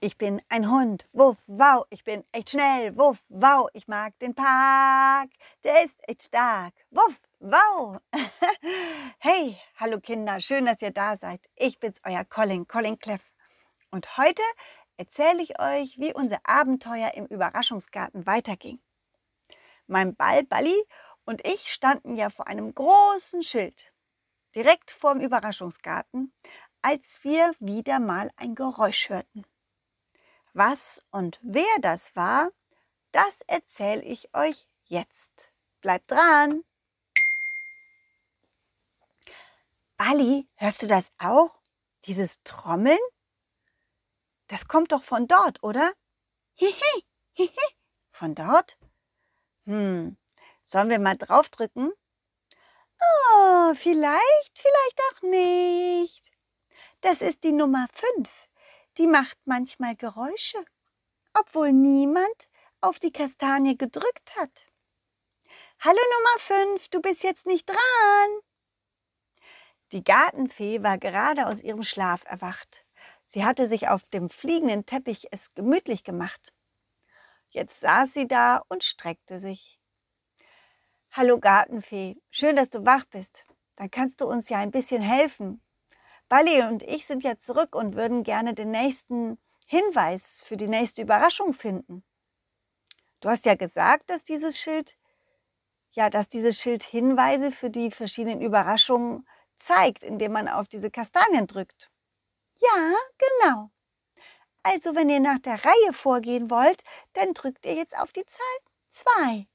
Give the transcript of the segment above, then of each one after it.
Ich bin ein Hund, wuff, wow, ich bin echt schnell, wuff, wow, ich mag den Park, der ist echt stark, wuff, wow. hey, hallo Kinder, schön, dass ihr da seid. Ich bin's, euer Colin, Colin Cleff. Und heute erzähle ich euch, wie unser Abenteuer im Überraschungsgarten weiterging. Mein Ball Balli und ich standen ja vor einem großen Schild, direkt vorm Überraschungsgarten, als wir wieder mal ein Geräusch hörten. Was und wer das war, das erzähle ich euch jetzt. Bleibt dran! Ali, hörst du das auch? Dieses Trommeln? Das kommt doch von dort, oder? Hihi, hihi. Von dort? Hm, sollen wir mal draufdrücken? Oh, vielleicht, vielleicht auch nicht. Das ist die Nummer 5 die macht manchmal Geräusche, obwohl niemand auf die Kastanie gedrückt hat. Hallo Nummer 5, du bist jetzt nicht dran. Die Gartenfee war gerade aus ihrem Schlaf erwacht. Sie hatte sich auf dem fliegenden Teppich es gemütlich gemacht. Jetzt saß sie da und streckte sich. Hallo Gartenfee, schön, dass du wach bist. Dann kannst du uns ja ein bisschen helfen. Bali und ich sind ja zurück und würden gerne den nächsten Hinweis für die nächste Überraschung finden. Du hast ja gesagt, dass dieses Schild, ja, dass dieses Schild Hinweise für die verschiedenen Überraschungen zeigt, indem man auf diese Kastanien drückt. Ja, genau. Also, wenn ihr nach der Reihe vorgehen wollt, dann drückt ihr jetzt auf die Zahl 2.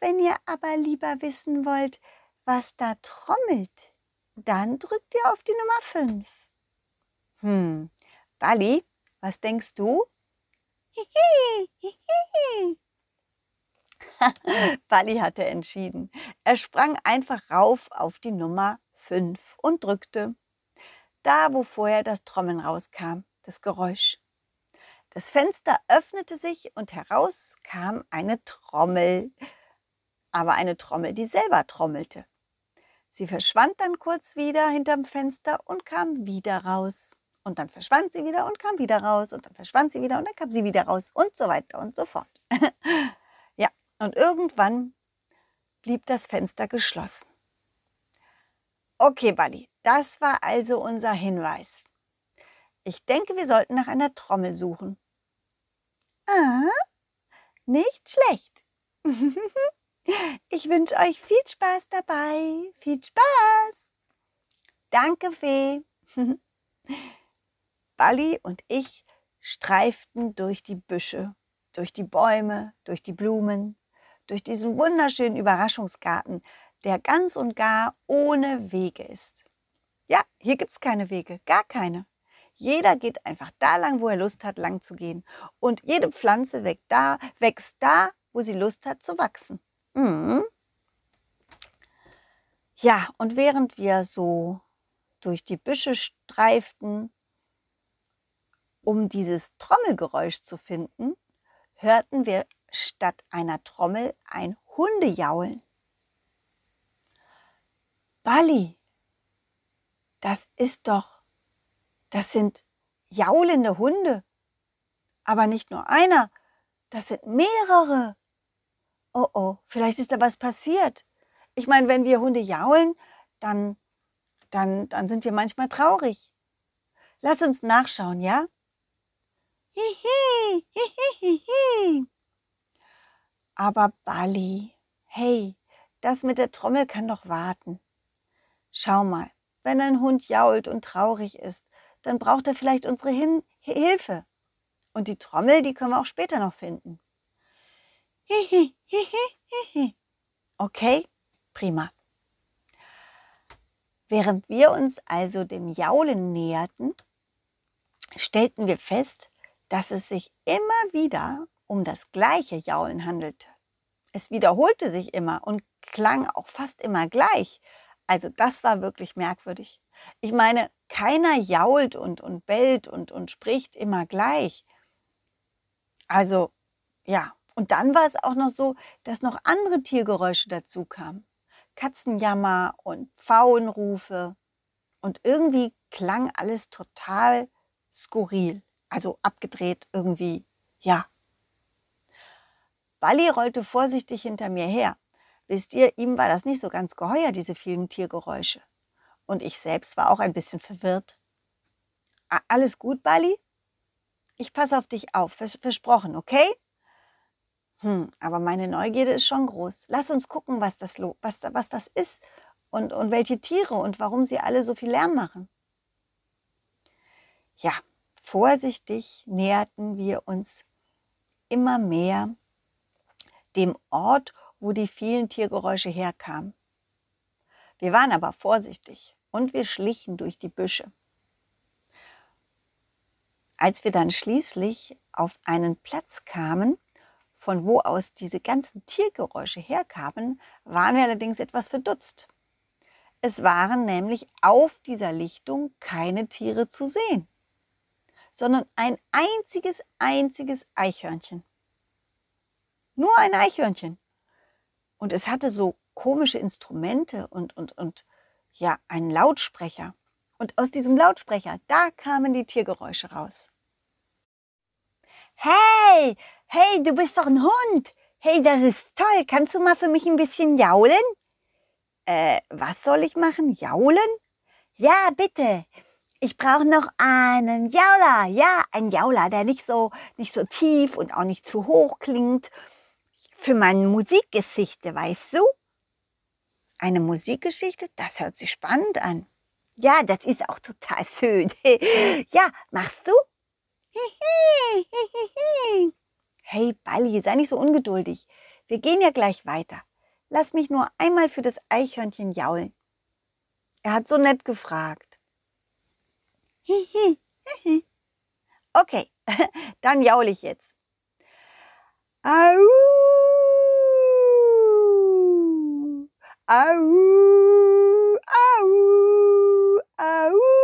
Wenn ihr aber lieber wissen wollt, was da trommelt, dann drückt ihr auf die Nummer 5. Hm, Bali, was denkst du? Hihi, hihi. Bali hatte entschieden. Er sprang einfach rauf auf die Nummer 5 und drückte. Da, wo vorher das Trommeln rauskam, das Geräusch. Das Fenster öffnete sich und heraus kam eine Trommel. Aber eine Trommel, die selber trommelte. Sie verschwand dann kurz wieder hinterm Fenster und kam wieder raus. Und dann verschwand sie wieder und kam wieder raus. Und dann verschwand sie wieder und dann kam sie wieder raus. Und so weiter und so fort. ja, und irgendwann blieb das Fenster geschlossen. Okay, Bali, das war also unser Hinweis. Ich denke, wir sollten nach einer Trommel suchen. Ah, nicht schlecht. Ich wünsche euch viel Spaß dabei. Viel Spaß. Danke, Fee. Bali und ich streiften durch die Büsche, durch die Bäume, durch die Blumen, durch diesen wunderschönen Überraschungsgarten, der ganz und gar ohne Wege ist. Ja, hier gibt es keine Wege, gar keine. Jeder geht einfach da lang, wo er Lust hat, lang zu gehen. Und jede Pflanze wächst da, wächst da, wo sie Lust hat zu wachsen. Mhm. Ja, und während wir so durch die Büsche streiften, um dieses Trommelgeräusch zu finden, hörten wir statt einer Trommel ein Hundejaulen. Bali, das ist doch, das sind jaulende Hunde. Aber nicht nur einer, das sind mehrere oh oh, vielleicht ist da was passiert. Ich meine, wenn wir Hunde jaulen, dann, dann, dann sind wir manchmal traurig. Lass uns nachschauen, ja? Hihi, hihi, hihi. Aber Bali, hey, das mit der Trommel kann doch warten. Schau mal, wenn ein Hund jault und traurig ist, dann braucht er vielleicht unsere Hin Hilfe. Und die Trommel, die können wir auch später noch finden. Okay, prima. Während wir uns also dem Jaulen näherten, stellten wir fest, dass es sich immer wieder um das gleiche Jaulen handelte. Es wiederholte sich immer und klang auch fast immer gleich. Also das war wirklich merkwürdig. Ich meine, keiner jault und, und bellt und, und spricht immer gleich. Also ja, und dann war es auch noch so, dass noch andere Tiergeräusche dazu kamen. Katzenjammer und Pfauenrufe. Und irgendwie klang alles total skurril. Also abgedreht irgendwie, ja. Balli rollte vorsichtig hinter mir her. Wisst ihr, ihm war das nicht so ganz geheuer, diese vielen Tiergeräusche. Und ich selbst war auch ein bisschen verwirrt. Alles gut, Balli? Ich passe auf dich auf, vers versprochen, okay? Hm, aber meine Neugierde ist schon groß. Lass uns gucken, was das, was, was das ist und, und welche Tiere und warum sie alle so viel Lärm machen. Ja, vorsichtig näherten wir uns immer mehr dem Ort, wo die vielen Tiergeräusche herkamen. Wir waren aber vorsichtig und wir schlichen durch die Büsche. Als wir dann schließlich auf einen Platz kamen, von wo aus diese ganzen Tiergeräusche herkamen, waren wir allerdings etwas verdutzt. Es waren nämlich auf dieser Lichtung keine Tiere zu sehen, sondern ein einziges, einziges Eichhörnchen. Nur ein Eichhörnchen. Und es hatte so komische Instrumente und, und, und ja, einen Lautsprecher. Und aus diesem Lautsprecher, da kamen die Tiergeräusche raus. Hey, hey, du bist doch ein Hund. Hey, das ist toll. Kannst du mal für mich ein bisschen jaulen? Äh, was soll ich machen? Jaulen? Ja, bitte. Ich brauche noch einen Jauler. Ja, ein Jauler, der nicht so, nicht so tief und auch nicht zu hoch klingt. Für meine Musikgeschichte, weißt du? Eine Musikgeschichte? Das hört sich spannend an. Ja, das ist auch total schön. ja, machst du? Hey, Balli, sei nicht so ungeduldig. Wir gehen ja gleich weiter. Lass mich nur einmal für das Eichhörnchen jaulen. Er hat so nett gefragt. Okay, dann jaul ich jetzt. Au! Au! Au! Au!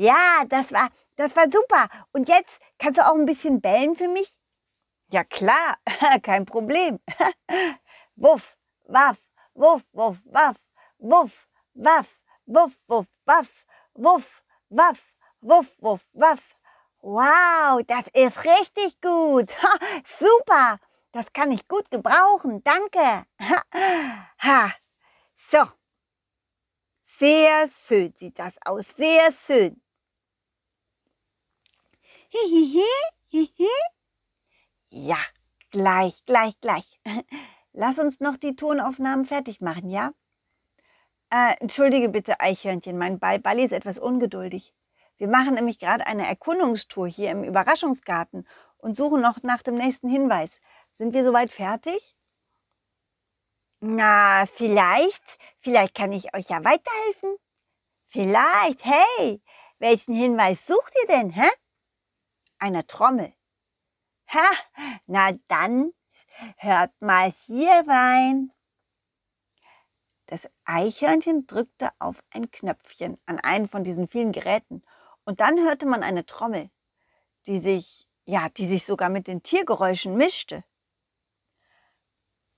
Ja, das war, das war super. Und jetzt kannst du auch ein bisschen bellen für mich? Ja klar, kein Problem. wuff, waff, wuff, wuff, waff, wuff, waff, wuff, wuff, waff, wuff, waff, wuff, wuff, waff. Wow, das ist richtig gut. Super, das kann ich gut gebrauchen. Danke. Ha. So, sehr schön sieht das aus, sehr schön. Hihihi, hihi. Ja, gleich, gleich, gleich. Lass uns noch die Tonaufnahmen fertig machen, ja? Äh, entschuldige bitte, Eichhörnchen, mein Ball Balli ist etwas ungeduldig. Wir machen nämlich gerade eine Erkundungstour hier im Überraschungsgarten und suchen noch nach dem nächsten Hinweis. Sind wir soweit fertig? Na, vielleicht, vielleicht kann ich euch ja weiterhelfen. Vielleicht, hey, welchen Hinweis sucht ihr denn, hä? Einer Trommel. Ha, na dann, hört mal hier rein. Das Eichhörnchen drückte auf ein Knöpfchen an einen von diesen vielen Geräten und dann hörte man eine Trommel, die sich, ja, die sich sogar mit den Tiergeräuschen mischte.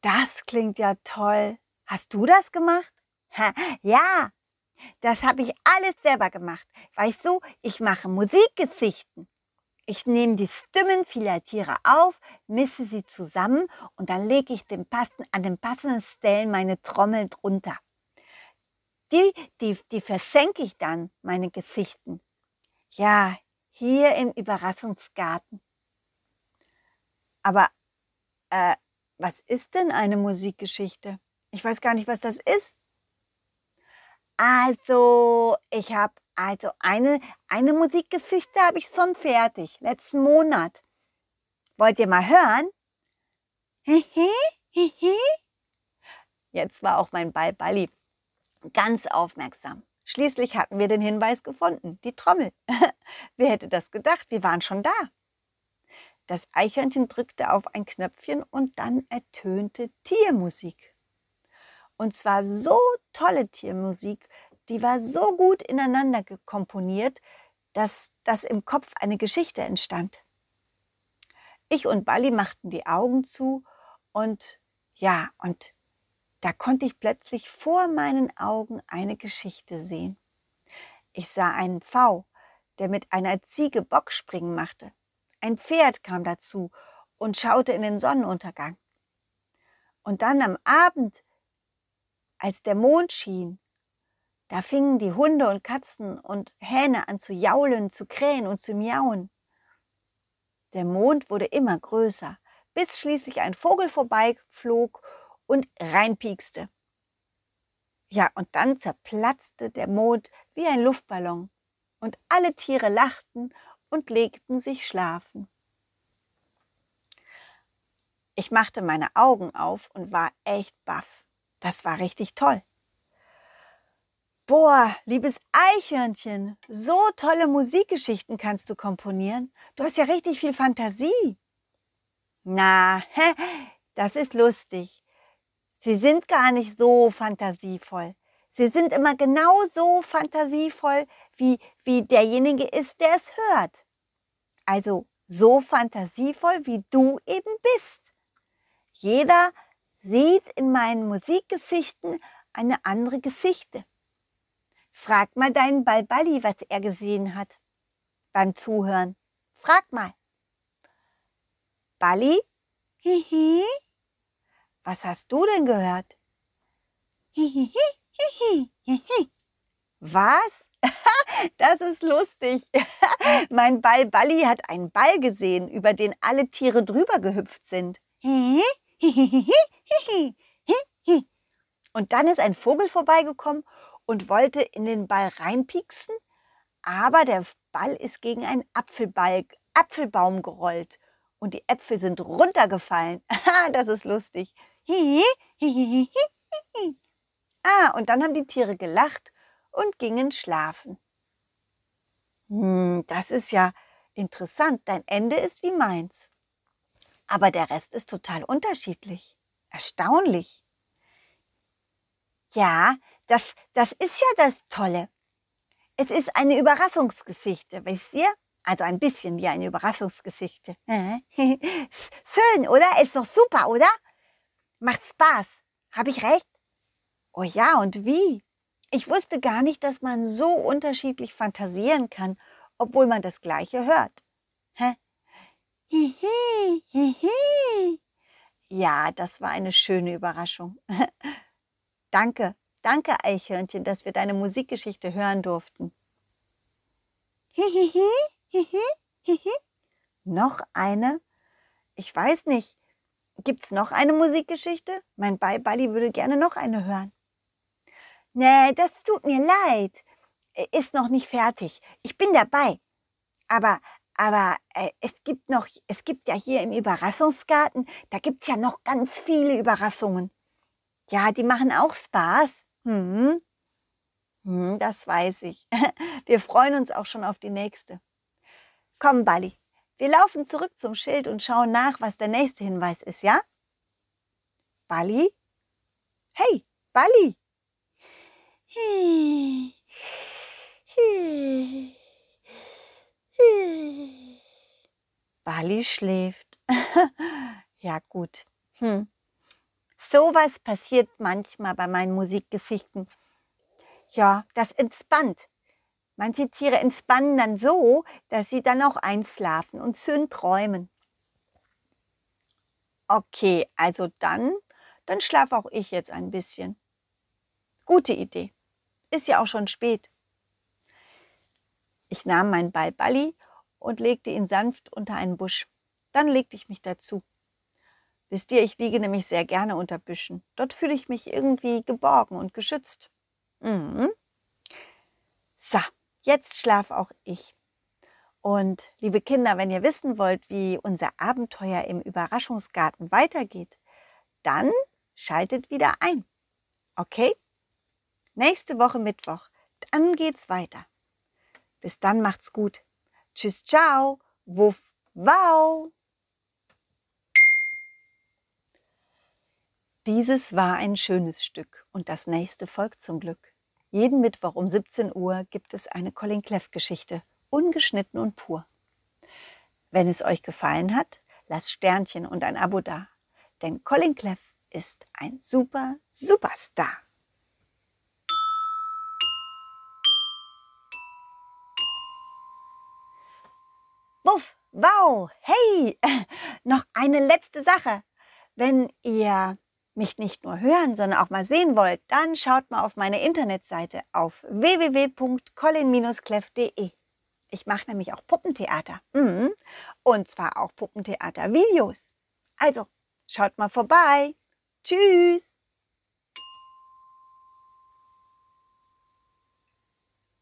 Das klingt ja toll. Hast du das gemacht? Ha, ja, das habe ich alles selber gemacht. Weißt du, ich mache Musikgesichten. Ich nehme die Stimmen vieler Tiere auf, misse sie zusammen und dann lege ich den passen, an den passenden Stellen meine Trommel drunter. Die, die, die versenke ich dann, meine Gesichten. Ja, hier im Überraschungsgarten. Aber äh, was ist denn eine Musikgeschichte? Ich weiß gar nicht, was das ist. Also, ich habe also eine, eine Musikgeschichte habe ich schon fertig, letzten Monat. Wollt ihr mal hören? Hihi. Jetzt war auch mein Ball Balli ganz aufmerksam. Schließlich hatten wir den Hinweis gefunden, die Trommel. Wer hätte das gedacht? Wir waren schon da. Das Eichhörnchen drückte auf ein Knöpfchen und dann ertönte Tiermusik. Und zwar so tolle Tiermusik, die war so gut ineinander komponiert, dass das im Kopf eine Geschichte entstand. Ich und Bali machten die Augen zu und ja, und da konnte ich plötzlich vor meinen Augen eine Geschichte sehen. Ich sah einen Pfau, der mit einer Ziege Bockspringen machte. Ein Pferd kam dazu und schaute in den Sonnenuntergang. Und dann am Abend, als der Mond schien, da fingen die Hunde und Katzen und Hähne an zu jaulen, zu krähen und zu miauen. Der Mond wurde immer größer, bis schließlich ein Vogel vorbeiflog und reinpiekste. Ja, und dann zerplatzte der Mond wie ein Luftballon und alle Tiere lachten und legten sich schlafen. Ich machte meine Augen auf und war echt baff. Das war richtig toll. Boah, liebes Eichhörnchen, so tolle Musikgeschichten kannst du komponieren. Du hast ja richtig viel Fantasie. Na, das ist lustig. Sie sind gar nicht so fantasievoll. Sie sind immer genauso fantasievoll, wie, wie derjenige ist, der es hört. Also so fantasievoll, wie du eben bist. Jeder sieht in meinen Musikgesichten eine andere Geschichte. Frag mal deinen Balballi, was er gesehen hat beim Zuhören. Frag mal. Balli? Hihi? Was hast du denn gehört? Was? Das ist lustig. Mein Ball Balli hat einen Ball gesehen, über den alle Tiere drüber gehüpft sind. Und dann ist ein Vogel vorbeigekommen und wollte in den Ball reinpieksen, aber der Ball ist gegen einen Apfelball, Apfelbaum gerollt und die Äpfel sind runtergefallen. das ist lustig. ah, und dann haben die Tiere gelacht und gingen schlafen. Hm, das ist ja interessant. Dein Ende ist wie meins. Aber der Rest ist total unterschiedlich. Erstaunlich. Ja, das, das ist ja das Tolle. Es ist eine Überraschungsgeschichte, wisst ihr? Also ein bisschen wie eine Überraschungsgeschichte. Schön, oder? Ist doch super, oder? Macht Spaß. Habe ich recht? Oh ja, und wie? Ich wusste gar nicht, dass man so unterschiedlich fantasieren kann, obwohl man das Gleiche hört. Hihi, hihi. Ja, das war eine schöne Überraschung. danke, danke Eichhörnchen, dass wir deine Musikgeschichte hören durften. Hihihi, hihi, hihi. Noch eine? Ich weiß nicht. Gibt's noch eine Musikgeschichte? Mein Beiballi würde gerne noch eine hören. Nee, das tut mir leid. Ist noch nicht fertig. Ich bin dabei. Aber, aber äh, es gibt noch, es gibt ja hier im Überraschungsgarten, da gibt's ja noch ganz viele Überraschungen. Ja, die machen auch Spaß. Hm. Hm, das weiß ich. Wir freuen uns auch schon auf die nächste. Komm, Balli, wir laufen zurück zum Schild und schauen nach, was der nächste Hinweis ist, ja? Bali? Hey, Bali! Bali schläft. ja, gut. Hm. Sowas passiert manchmal bei meinen Musikgeschichten. Ja, das entspannt. Manche Tiere entspannen dann so, dass sie dann auch einschlafen und schön träumen. Okay, also dann, dann schlafe auch ich jetzt ein bisschen. Gute Idee. Ist ja auch schon spät. Ich nahm meinen Ball Balli und legte ihn sanft unter einen Busch. Dann legte ich mich dazu. Wisst ihr, ich liege nämlich sehr gerne unter Büschen. Dort fühle ich mich irgendwie geborgen und geschützt. Mhm. So, Jetzt schlaf auch ich. Und liebe Kinder, wenn ihr wissen wollt, wie unser Abenteuer im Überraschungsgarten weitergeht, dann schaltet wieder ein. Okay? Nächste Woche Mittwoch, dann geht's weiter. Bis dann macht's gut. Tschüss, ciao, wuff, wow. Dieses war ein schönes Stück und das nächste folgt zum Glück. Jeden Mittwoch um 17 Uhr gibt es eine Colin Cleff Geschichte, ungeschnitten und pur. Wenn es euch gefallen hat, lasst Sternchen und ein Abo da, denn Colin Cleff ist ein super Superstar. Wuff, wow, hey, noch eine letzte Sache. Wenn ihr mich nicht nur hören, sondern auch mal sehen wollt, dann schaut mal auf meine Internetseite auf www.colin-cleff.de. Ich mache nämlich auch Puppentheater. Mhm. Und zwar auch Puppentheater-Videos. Also, schaut mal vorbei. Tschüss.